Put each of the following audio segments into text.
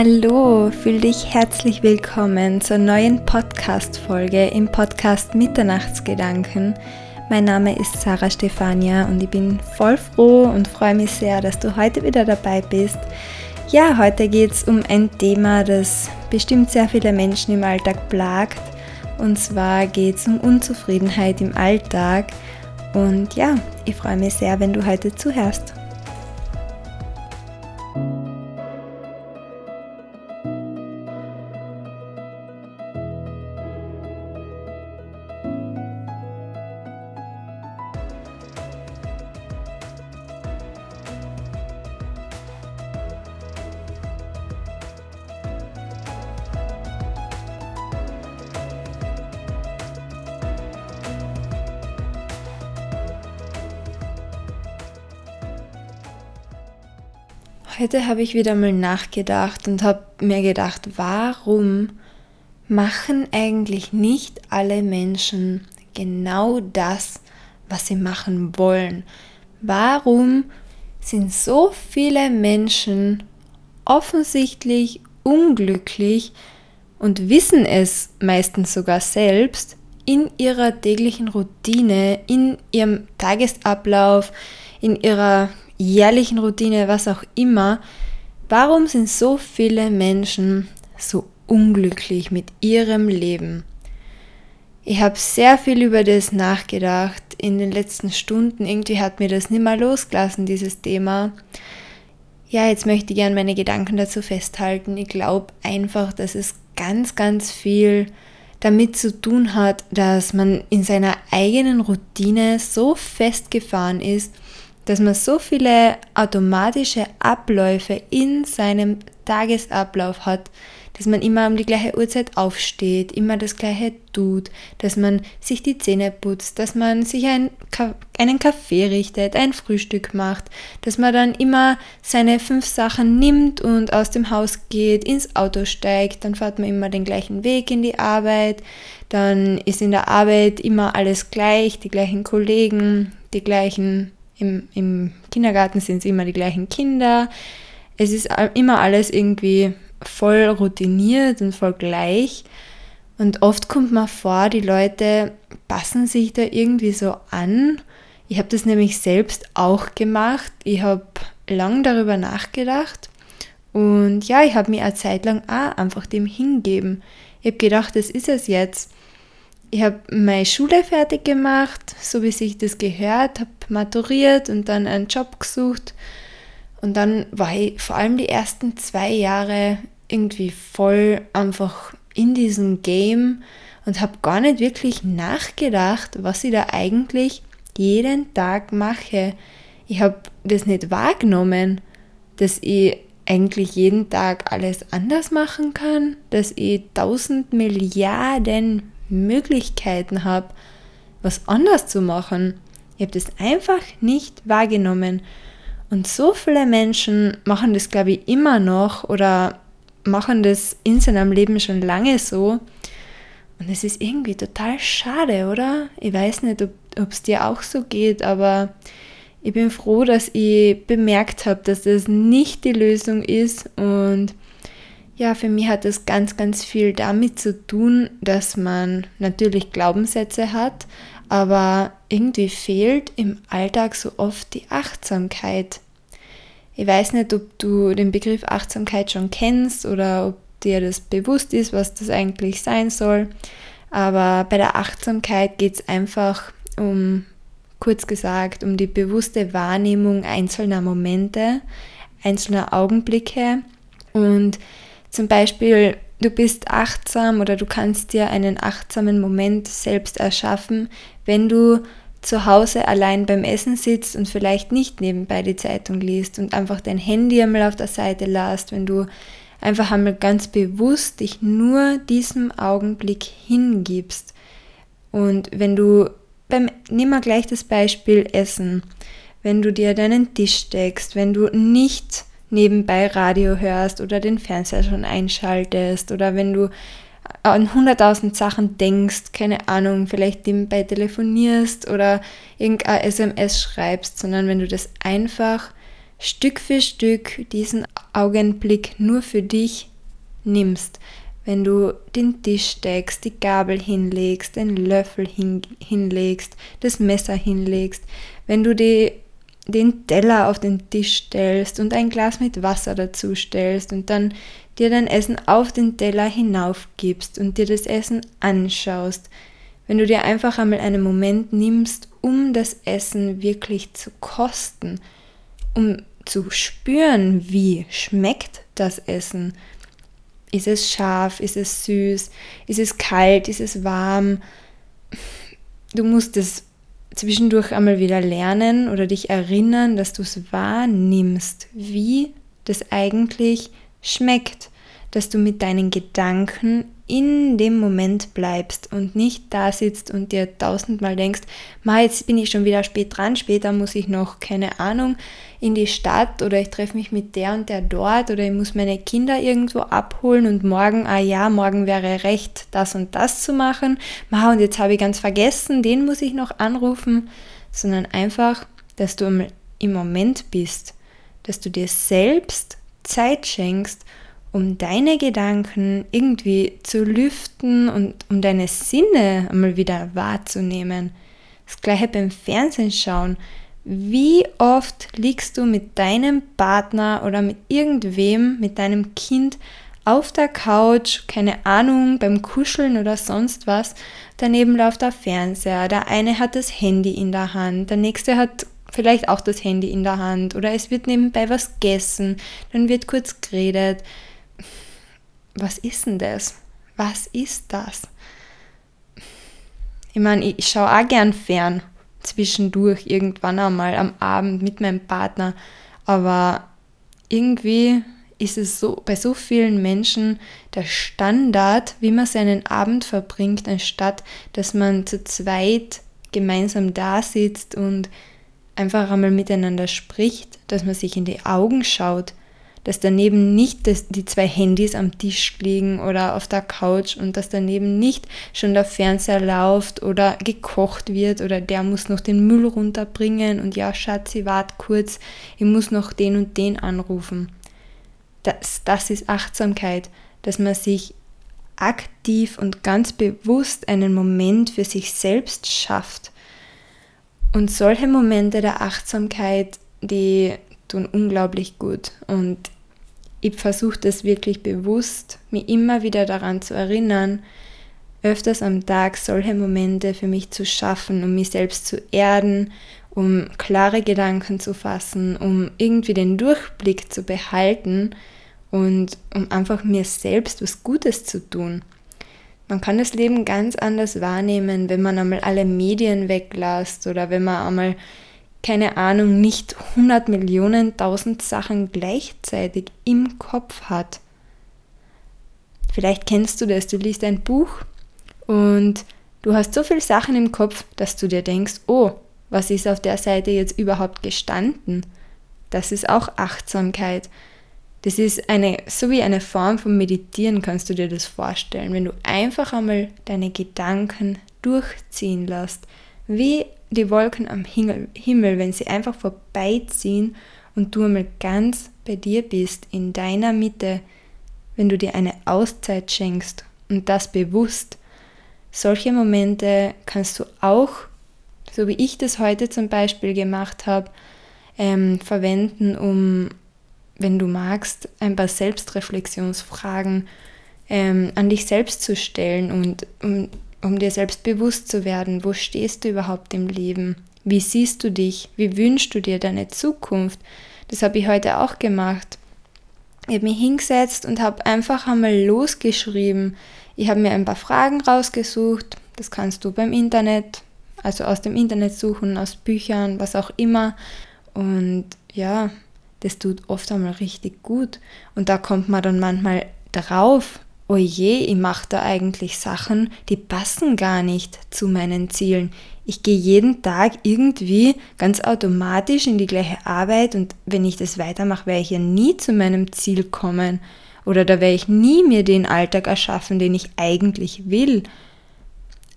Hallo, fühl dich herzlich willkommen zur neuen Podcast-Folge im Podcast Mitternachtsgedanken. Mein Name ist Sarah Stefania und ich bin voll froh und freue mich sehr, dass du heute wieder dabei bist. Ja, heute geht es um ein Thema, das bestimmt sehr viele Menschen im Alltag plagt. Und zwar geht es um Unzufriedenheit im Alltag. Und ja, ich freue mich sehr, wenn du heute zuhörst. Heute habe ich wieder mal nachgedacht und habe mir gedacht, warum machen eigentlich nicht alle Menschen genau das, was sie machen wollen? Warum sind so viele Menschen offensichtlich unglücklich und wissen es meistens sogar selbst in ihrer täglichen Routine, in ihrem Tagesablauf, in ihrer jährlichen Routine, was auch immer, warum sind so viele Menschen so unglücklich mit ihrem Leben? Ich habe sehr viel über das nachgedacht in den letzten Stunden. Irgendwie hat mir das nicht mehr losgelassen, dieses Thema. Ja, jetzt möchte ich gerne meine Gedanken dazu festhalten. Ich glaube einfach, dass es ganz, ganz viel damit zu tun hat, dass man in seiner eigenen Routine so festgefahren ist, dass man so viele automatische Abläufe in seinem Tagesablauf hat, dass man immer um die gleiche Uhrzeit aufsteht, immer das gleiche tut, dass man sich die Zähne putzt, dass man sich ein, einen Kaffee richtet, ein Frühstück macht, dass man dann immer seine fünf Sachen nimmt und aus dem Haus geht, ins Auto steigt, dann fährt man immer den gleichen Weg in die Arbeit, dann ist in der Arbeit immer alles gleich, die gleichen Kollegen, die gleichen im, Im Kindergarten sind es immer die gleichen Kinder. Es ist immer alles irgendwie voll routiniert und voll gleich. Und oft kommt man vor, die Leute passen sich da irgendwie so an. Ich habe das nämlich selbst auch gemacht. Ich habe lang darüber nachgedacht. Und ja, ich habe mir eine Zeit lang auch einfach dem hingeben. Ich habe gedacht, das ist es jetzt ich habe meine Schule fertig gemacht, so wie sich das gehört, habe maturiert und dann einen Job gesucht. Und dann war ich vor allem die ersten zwei Jahre irgendwie voll einfach in diesem Game und habe gar nicht wirklich nachgedacht, was ich da eigentlich jeden Tag mache. Ich habe das nicht wahrgenommen, dass ich eigentlich jeden Tag alles anders machen kann, dass ich tausend Milliarden Möglichkeiten habe, was anders zu machen. Ich habe das einfach nicht wahrgenommen. Und so viele Menschen machen das, glaube ich, immer noch oder machen das in seinem Leben schon lange so. Und es ist irgendwie total schade, oder? Ich weiß nicht, ob es dir auch so geht, aber ich bin froh, dass ich bemerkt habe, dass das nicht die Lösung ist und ja, für mich hat das ganz, ganz viel damit zu tun, dass man natürlich Glaubenssätze hat, aber irgendwie fehlt im Alltag so oft die Achtsamkeit. Ich weiß nicht, ob du den Begriff Achtsamkeit schon kennst oder ob dir das bewusst ist, was das eigentlich sein soll. Aber bei der Achtsamkeit geht es einfach um, kurz gesagt, um die bewusste Wahrnehmung einzelner Momente, einzelner Augenblicke und zum Beispiel, du bist achtsam oder du kannst dir einen achtsamen Moment selbst erschaffen, wenn du zu Hause allein beim Essen sitzt und vielleicht nicht nebenbei die Zeitung liest und einfach dein Handy einmal auf der Seite lässt, wenn du einfach einmal ganz bewusst dich nur diesem Augenblick hingibst. Und wenn du beim, nimm mal gleich das Beispiel Essen, wenn du dir deinen Tisch deckst, wenn du nicht nebenbei Radio hörst oder den Fernseher schon einschaltest oder wenn du an hunderttausend Sachen denkst, keine Ahnung, vielleicht nebenbei telefonierst oder irgendein SMS schreibst, sondern wenn du das einfach Stück für Stück diesen Augenblick nur für dich nimmst. Wenn du den Tisch deckst, die Gabel hinlegst, den Löffel hin, hinlegst, das Messer hinlegst, wenn du die, den Teller auf den Tisch stellst und ein Glas mit Wasser dazu stellst und dann dir dein Essen auf den Teller hinaufgibst und dir das Essen anschaust, wenn du dir einfach einmal einen Moment nimmst, um das Essen wirklich zu kosten, um zu spüren, wie schmeckt das Essen. Ist es scharf? Ist es süß? Ist es kalt? Ist es warm? Du musst es zwischendurch einmal wieder lernen oder dich erinnern, dass du es wahrnimmst, wie das eigentlich schmeckt, dass du mit deinen Gedanken in dem Moment bleibst und nicht da sitzt und dir tausendmal denkst, ma, jetzt bin ich schon wieder spät dran, später muss ich noch, keine Ahnung, in die Stadt oder ich treffe mich mit der und der dort oder ich muss meine Kinder irgendwo abholen und morgen, ah ja, morgen wäre recht, das und das zu machen, ma, und jetzt habe ich ganz vergessen, den muss ich noch anrufen, sondern einfach, dass du im Moment bist, dass du dir selbst Zeit schenkst um deine Gedanken irgendwie zu lüften und um deine Sinne einmal wieder wahrzunehmen. Das gleiche beim Fernsehen schauen. Wie oft liegst du mit deinem Partner oder mit irgendwem, mit deinem Kind auf der Couch, keine Ahnung, beim Kuscheln oder sonst was, daneben läuft der Fernseher, der eine hat das Handy in der Hand, der nächste hat vielleicht auch das Handy in der Hand oder es wird nebenbei was gegessen, dann wird kurz geredet was ist denn das? Was ist das? Ich meine, ich schaue auch gern fern zwischendurch irgendwann einmal am Abend mit meinem Partner, aber irgendwie ist es so bei so vielen Menschen der Standard, wie man seinen Abend verbringt, anstatt dass man zu zweit gemeinsam da sitzt und einfach einmal miteinander spricht, dass man sich in die Augen schaut, dass daneben nicht die zwei Handys am Tisch liegen oder auf der Couch und dass daneben nicht schon der Fernseher läuft oder gekocht wird oder der muss noch den Müll runterbringen und ja, Schatzi, wart kurz, ich muss noch den und den anrufen. Das, das ist Achtsamkeit, dass man sich aktiv und ganz bewusst einen Moment für sich selbst schafft. Und solche Momente der Achtsamkeit, die tun unglaublich gut. Und ich versuche das wirklich bewusst, mich immer wieder daran zu erinnern, öfters am Tag solche Momente für mich zu schaffen, um mich selbst zu erden, um klare Gedanken zu fassen, um irgendwie den Durchblick zu behalten und um einfach mir selbst was Gutes zu tun. Man kann das Leben ganz anders wahrnehmen, wenn man einmal alle Medien weglässt oder wenn man einmal keine Ahnung, nicht 100 Millionen, tausend Sachen gleichzeitig im Kopf hat. Vielleicht kennst du das, du liest ein Buch und du hast so viele Sachen im Kopf, dass du dir denkst, oh, was ist auf der Seite jetzt überhaupt gestanden? Das ist auch Achtsamkeit. Das ist eine, so wie eine Form von Meditieren, kannst du dir das vorstellen, wenn du einfach einmal deine Gedanken durchziehen lässt, wie die Wolken am Himmel, wenn sie einfach vorbeiziehen und du einmal ganz bei dir bist, in deiner Mitte, wenn du dir eine Auszeit schenkst und das bewusst. Solche Momente kannst du auch, so wie ich das heute zum Beispiel gemacht habe, ähm, verwenden, um, wenn du magst, ein paar Selbstreflexionsfragen ähm, an dich selbst zu stellen und um um dir selbst bewusst zu werden, wo stehst du überhaupt im Leben? Wie siehst du dich? Wie wünschst du dir deine Zukunft? Das habe ich heute auch gemacht. Ich habe mich hingesetzt und habe einfach einmal losgeschrieben. Ich habe mir ein paar Fragen rausgesucht. Das kannst du beim Internet, also aus dem Internet suchen, aus Büchern, was auch immer. Und ja, das tut oft einmal richtig gut. Und da kommt man dann manchmal drauf, oje, ich mache da eigentlich Sachen, die passen gar nicht zu meinen Zielen. Ich gehe jeden Tag irgendwie ganz automatisch in die gleiche Arbeit und wenn ich das weitermache, werde ich ja nie zu meinem Ziel kommen oder da werde ich nie mir den Alltag erschaffen, den ich eigentlich will.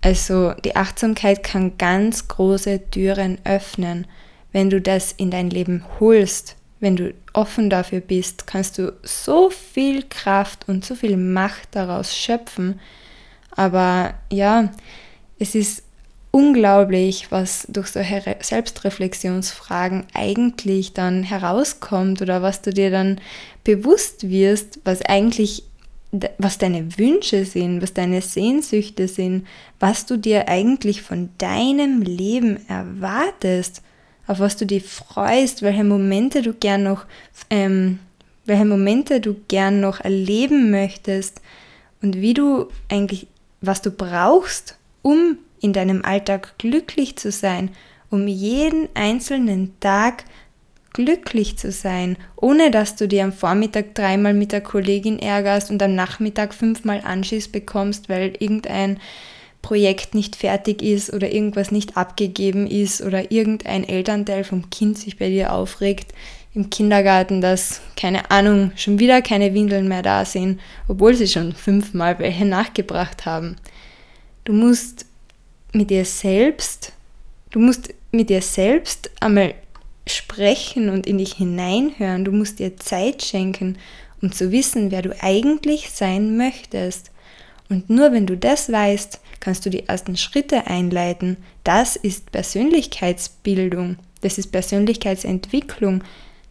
Also die Achtsamkeit kann ganz große Türen öffnen, wenn du das in dein Leben holst, wenn du offen dafür bist, kannst du so viel Kraft und so viel Macht daraus schöpfen. Aber ja, es ist unglaublich, was durch solche Selbstreflexionsfragen eigentlich dann herauskommt oder was du dir dann bewusst wirst, was eigentlich was deine Wünsche sind, was deine Sehnsüchte sind, was du dir eigentlich von deinem Leben erwartest, auf was du dich freust, welche Momente du gern noch, ähm, welche Momente du gern noch erleben möchtest und wie du eigentlich, was du brauchst, um in deinem Alltag glücklich zu sein, um jeden einzelnen Tag glücklich zu sein, ohne dass du dir am Vormittag dreimal mit der Kollegin ärgerst und am Nachmittag fünfmal Anschiss bekommst, weil irgendein Projekt nicht fertig ist oder irgendwas nicht abgegeben ist oder irgendein Elternteil vom Kind sich bei dir aufregt im Kindergarten, dass, keine Ahnung, schon wieder keine Windeln mehr da sind, obwohl sie schon fünfmal welche nachgebracht haben. Du musst mit dir selbst, du musst mit dir selbst einmal sprechen und in dich hineinhören. Du musst dir Zeit schenken, um zu wissen, wer du eigentlich sein möchtest. Und nur wenn du das weißt, kannst du die ersten Schritte einleiten. Das ist Persönlichkeitsbildung, das ist Persönlichkeitsentwicklung.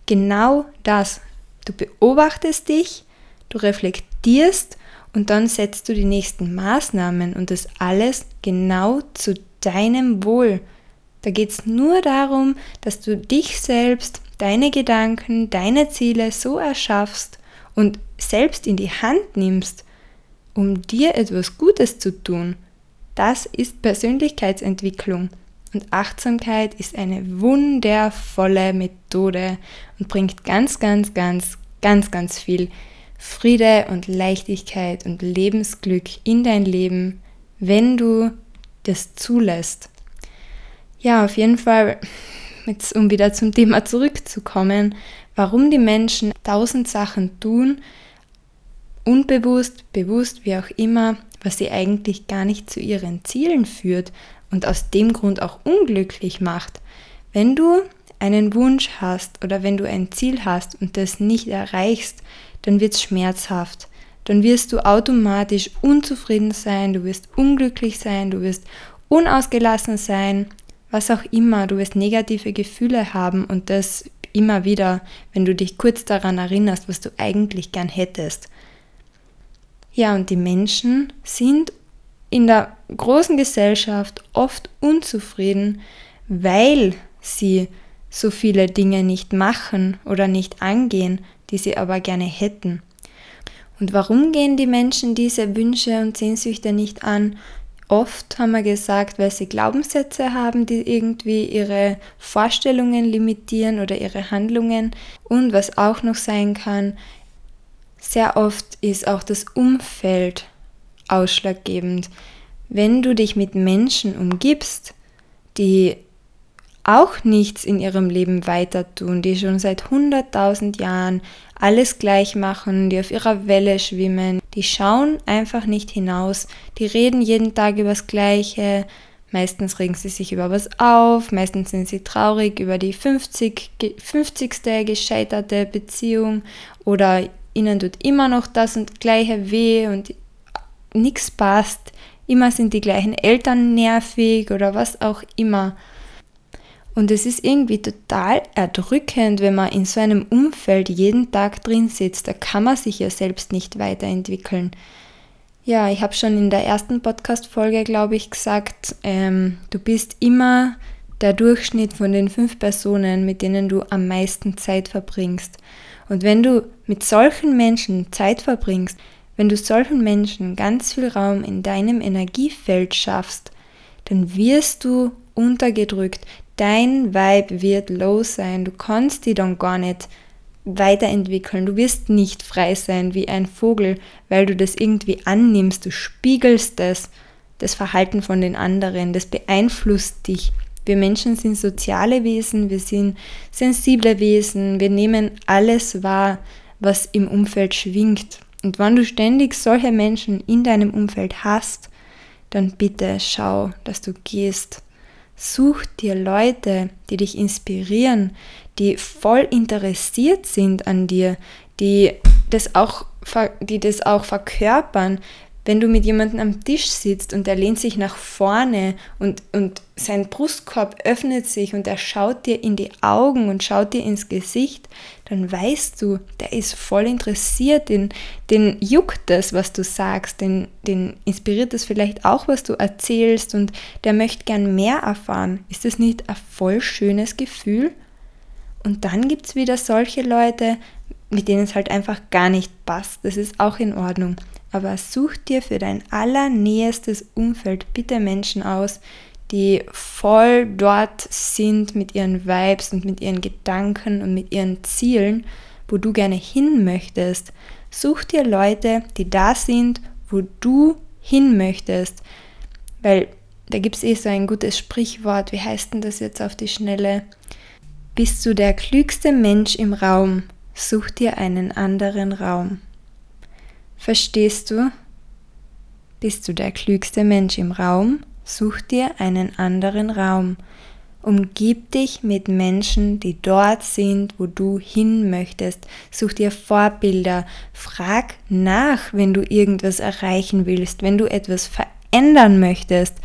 Genau das. Du beobachtest dich, du reflektierst und dann setzt du die nächsten Maßnahmen und das alles genau zu deinem Wohl. Da geht es nur darum, dass du dich selbst, deine Gedanken, deine Ziele so erschaffst und selbst in die Hand nimmst, um dir etwas Gutes zu tun. Das ist Persönlichkeitsentwicklung. Und Achtsamkeit ist eine wundervolle Methode und bringt ganz, ganz, ganz, ganz, ganz viel Friede und Leichtigkeit und Lebensglück in dein Leben, wenn du das zulässt. Ja, auf jeden Fall, jetzt, um wieder zum Thema zurückzukommen, warum die Menschen tausend Sachen tun, unbewusst, bewusst, wie auch immer, was sie eigentlich gar nicht zu ihren Zielen führt und aus dem Grund auch unglücklich macht. Wenn du einen Wunsch hast oder wenn du ein Ziel hast und das nicht erreichst, dann wird es schmerzhaft. Dann wirst du automatisch unzufrieden sein, du wirst unglücklich sein, du wirst unausgelassen sein, was auch immer, du wirst negative Gefühle haben und das immer wieder, wenn du dich kurz daran erinnerst, was du eigentlich gern hättest. Ja, und die Menschen sind in der großen Gesellschaft oft unzufrieden, weil sie so viele Dinge nicht machen oder nicht angehen, die sie aber gerne hätten. Und warum gehen die Menschen diese Wünsche und Sehnsüchte nicht an? Oft haben wir gesagt, weil sie Glaubenssätze haben, die irgendwie ihre Vorstellungen limitieren oder ihre Handlungen. Und was auch noch sein kann, sehr oft ist auch das Umfeld ausschlaggebend. Wenn du dich mit Menschen umgibst, die auch nichts in ihrem Leben weiter tun, die schon seit 100.000 Jahren alles gleich machen, die auf ihrer Welle schwimmen, die schauen einfach nicht hinaus, die reden jeden Tag über das Gleiche, meistens regen sie sich über was auf, meistens sind sie traurig über die 50, 50. gescheiterte Beziehung oder ihnen tut immer noch das und gleiche weh und nichts passt, immer sind die gleichen Eltern nervig oder was auch immer. Und es ist irgendwie total erdrückend, wenn man in so einem Umfeld jeden Tag drin sitzt. Da kann man sich ja selbst nicht weiterentwickeln. Ja, ich habe schon in der ersten Podcast-Folge, glaube ich, gesagt, ähm, du bist immer der Durchschnitt von den fünf Personen, mit denen du am meisten Zeit verbringst. Und wenn du mit solchen Menschen Zeit verbringst, wenn du solchen Menschen ganz viel Raum in deinem Energiefeld schaffst, dann wirst du untergedrückt, dein Vibe wird low sein, du kannst die dann gar nicht weiterentwickeln, du wirst nicht frei sein wie ein Vogel, weil du das irgendwie annimmst, du spiegelst das, das Verhalten von den anderen, das beeinflusst dich. Wir Menschen sind soziale Wesen, wir sind sensible Wesen, wir nehmen alles wahr, was im Umfeld schwingt. Und wenn du ständig solche Menschen in deinem Umfeld hast, dann bitte schau, dass du gehst Such dir Leute, die dich inspirieren, die voll interessiert sind an dir, die das auch, die das auch verkörpern, wenn du mit jemandem am Tisch sitzt und er lehnt sich nach vorne und, und sein Brustkorb öffnet sich und er schaut dir in die Augen und schaut dir ins Gesicht, dann weißt du, der ist voll interessiert, den, den juckt das, was du sagst, den, den inspiriert das vielleicht auch, was du erzählst und der möchte gern mehr erfahren. Ist das nicht ein voll schönes Gefühl? Und dann gibt es wieder solche Leute, mit denen es halt einfach gar nicht passt. Das ist auch in Ordnung aber such dir für dein allernähestes Umfeld bitte Menschen aus, die voll dort sind mit ihren Vibes und mit ihren Gedanken und mit ihren Zielen, wo du gerne hin möchtest. Such dir Leute, die da sind, wo du hin möchtest. Weil da gibt es eh so ein gutes Sprichwort, wie heißt denn das jetzt auf die Schnelle? Bist du der klügste Mensch im Raum, such dir einen anderen Raum. Verstehst du? Bist du der klügste Mensch im Raum? Such dir einen anderen Raum. Umgib dich mit Menschen, die dort sind, wo du hin möchtest. Such dir Vorbilder. Frag nach, wenn du irgendwas erreichen willst, wenn du etwas verändern möchtest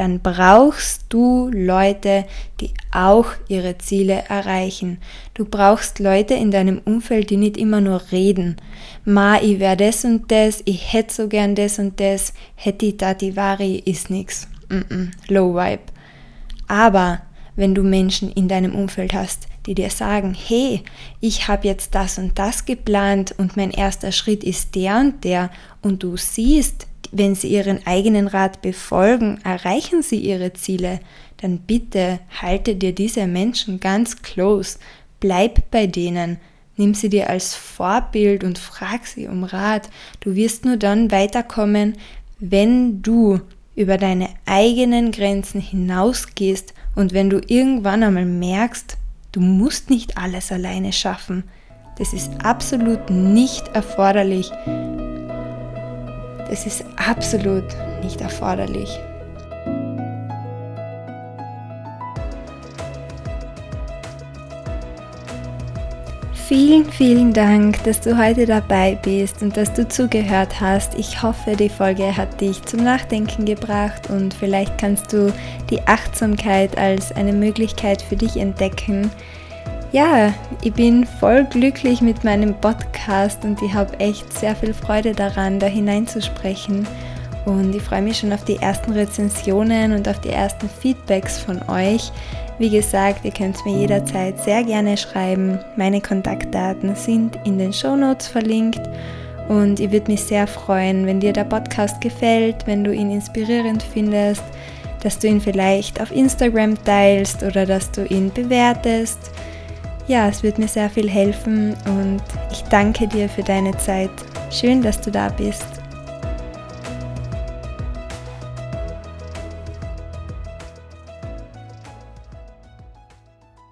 dann brauchst du Leute, die auch ihre Ziele erreichen. Du brauchst Leute in deinem Umfeld, die nicht immer nur reden. Ma, ich wär das und das, ich hätte so gern das und das, hätte tati vari ist nix. Mm -mm, low vibe. Aber wenn du Menschen in deinem Umfeld hast, die dir sagen, hey, ich habe jetzt das und das geplant und mein erster Schritt ist der und der und du siehst, wenn sie ihren eigenen Rat befolgen, erreichen sie ihre Ziele, dann bitte halte dir diese Menschen ganz close, bleib bei denen, nimm sie dir als Vorbild und frag sie um Rat. Du wirst nur dann weiterkommen, wenn du über deine eigenen Grenzen hinausgehst und wenn du irgendwann einmal merkst, du musst nicht alles alleine schaffen. Das ist absolut nicht erforderlich. Es ist absolut nicht erforderlich. Vielen, vielen Dank, dass du heute dabei bist und dass du zugehört hast. Ich hoffe, die Folge hat dich zum Nachdenken gebracht und vielleicht kannst du die Achtsamkeit als eine Möglichkeit für dich entdecken, ja, ich bin voll glücklich mit meinem Podcast und ich habe echt sehr viel Freude daran, da hineinzusprechen. Und ich freue mich schon auf die ersten Rezensionen und auf die ersten Feedbacks von euch. Wie gesagt, ihr könnt mir jederzeit sehr gerne schreiben. Meine Kontaktdaten sind in den Show Notes verlinkt. Und ich würde mich sehr freuen, wenn dir der Podcast gefällt, wenn du ihn inspirierend findest, dass du ihn vielleicht auf Instagram teilst oder dass du ihn bewertest ja, es wird mir sehr viel helfen und ich danke dir für deine Zeit. Schön, dass du da bist.